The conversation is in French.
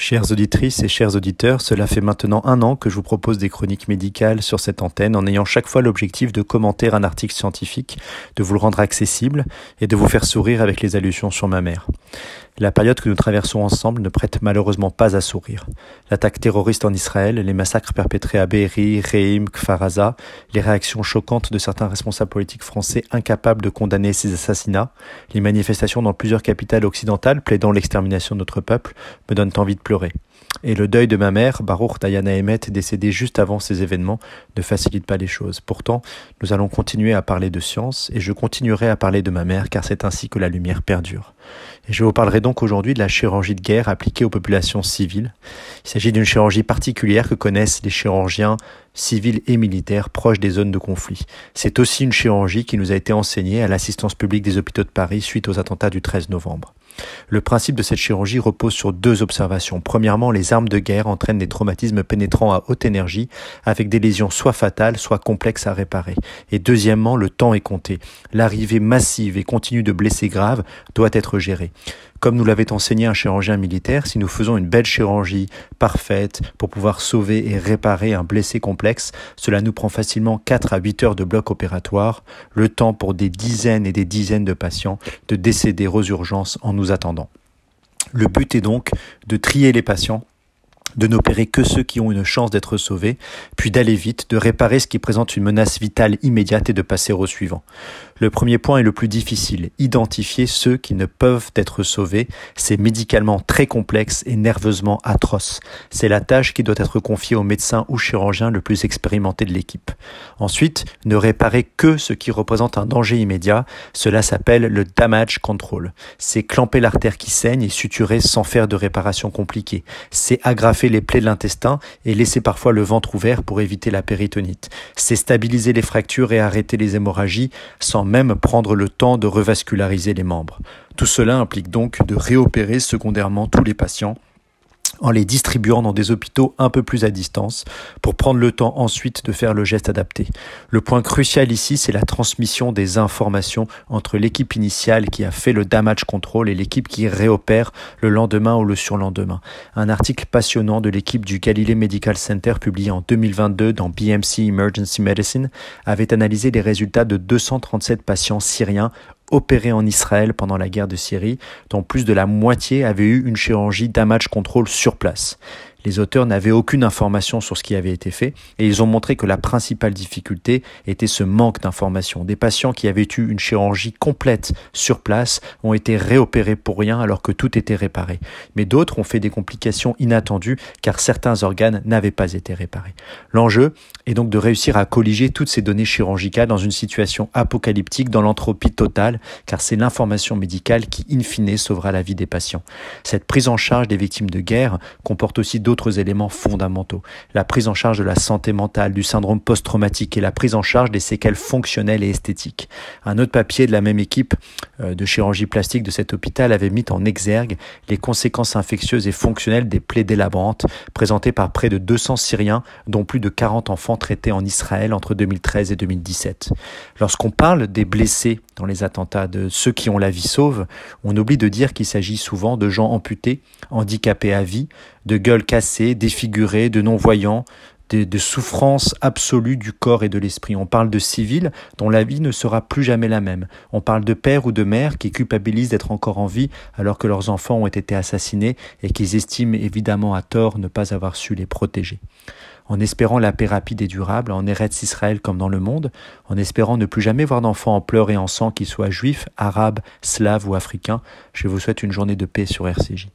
Chères auditrices et chers auditeurs, cela fait maintenant un an que je vous propose des chroniques médicales sur cette antenne en ayant chaque fois l'objectif de commenter un article scientifique, de vous le rendre accessible et de vous faire sourire avec les allusions sur ma mère. La période que nous traversons ensemble ne prête malheureusement pas à sourire. L'attaque terroriste en Israël, les massacres perpétrés à Be'eri, Reim, Kfaraza, les réactions choquantes de certains responsables politiques français incapables de condamner ces assassinats, les manifestations dans plusieurs capitales occidentales plaidant l'extermination de notre peuple me donnent envie de pleurer. Et le deuil de ma mère, Baruch Dayana Emet, décédée juste avant ces événements, ne facilite pas les choses. Pourtant, nous allons continuer à parler de science et je continuerai à parler de ma mère car c'est ainsi que la lumière perdure. Et je vous parlerai donc aujourd'hui de la chirurgie de guerre appliquée aux populations civiles. Il s'agit d'une chirurgie particulière que connaissent les chirurgiens civils et militaires proches des zones de conflit. C'est aussi une chirurgie qui nous a été enseignée à l'assistance publique des hôpitaux de Paris suite aux attentats du 13 novembre. Le principe de cette chirurgie repose sur deux observations. Premièrement, les armes de guerre entraînent des traumatismes pénétrants à haute énergie avec des lésions soit fatales, soit complexes à réparer. Et deuxièmement, le temps est compté. L'arrivée massive et continue de blessés graves doit être gérée. Comme nous l'avait enseigné un chirurgien militaire, si nous faisons une belle chirurgie parfaite pour pouvoir sauver et réparer un blessé complexe, cela nous prend facilement 4 à 8 heures de bloc opératoire, le temps pour des dizaines et des dizaines de patients de décéder aux urgences en nous attendant. Le but est donc de trier les patients de n'opérer que ceux qui ont une chance d'être sauvés, puis d'aller vite, de réparer ce qui présente une menace vitale immédiate et de passer au suivant. Le premier point est le plus difficile, identifier ceux qui ne peuvent être sauvés. C'est médicalement très complexe et nerveusement atroce. C'est la tâche qui doit être confiée au médecin ou chirurgien le plus expérimenté de l'équipe. Ensuite, ne réparer que ce qui représente un danger immédiat. Cela s'appelle le damage control. C'est clamper l'artère qui saigne et suturer sans faire de réparation compliquée. C'est agrafer les plaies de l'intestin et laisser parfois le ventre ouvert pour éviter la péritonite. C'est stabiliser les fractures et arrêter les hémorragies sans même prendre le temps de revasculariser les membres. Tout cela implique donc de réopérer secondairement tous les patients en les distribuant dans des hôpitaux un peu plus à distance pour prendre le temps ensuite de faire le geste adapté. Le point crucial ici, c'est la transmission des informations entre l'équipe initiale qui a fait le damage control et l'équipe qui réopère le lendemain ou le surlendemain. Un article passionnant de l'équipe du Galilee Medical Center publié en 2022 dans BMC Emergency Medicine avait analysé les résultats de 237 patients syriens opérés en Israël pendant la guerre de Syrie, dont plus de la moitié avaient eu une chirurgie damage control sur place. Les auteurs n'avaient aucune information sur ce qui avait été fait et ils ont montré que la principale difficulté était ce manque d'information. Des patients qui avaient eu une chirurgie complète sur place ont été réopérés pour rien alors que tout était réparé. Mais d'autres ont fait des complications inattendues car certains organes n'avaient pas été réparés. L'enjeu est donc de réussir à colliger toutes ces données chirurgicales dans une situation apocalyptique dans l'entropie totale car c'est l'information médicale qui in fine sauvera la vie des patients. Cette prise en charge des victimes de guerre comporte aussi d'autres éléments fondamentaux. La prise en charge de la santé mentale, du syndrome post-traumatique et la prise en charge des séquelles fonctionnelles et esthétiques. Un autre papier de la même équipe euh, de chirurgie plastique de cet hôpital avait mis en exergue les conséquences infectieuses et fonctionnelles des plaies délabrantes présentées par près de 200 Syriens, dont plus de 40 enfants traités en Israël entre 2013 et 2017. Lorsqu'on parle des blessés dans les attentats, de ceux qui ont la vie sauve, on oublie de dire qu'il s'agit souvent de gens amputés, handicapés à vie, de gueules cassées, défigurés, de non-voyants, de, de souffrances absolues du corps et de l'esprit. On parle de civils dont la vie ne sera plus jamais la même. On parle de pères ou de mères qui culpabilisent d'être encore en vie alors que leurs enfants ont été assassinés et qu'ils estiment évidemment à tort ne pas avoir su les protéger en espérant la paix rapide et durable, en Eretz Israël comme dans le monde, en espérant ne plus jamais voir d'enfants en pleurs et en sang, qu'ils soient juifs, arabes, slaves ou africains. Je vous souhaite une journée de paix sur RCJ.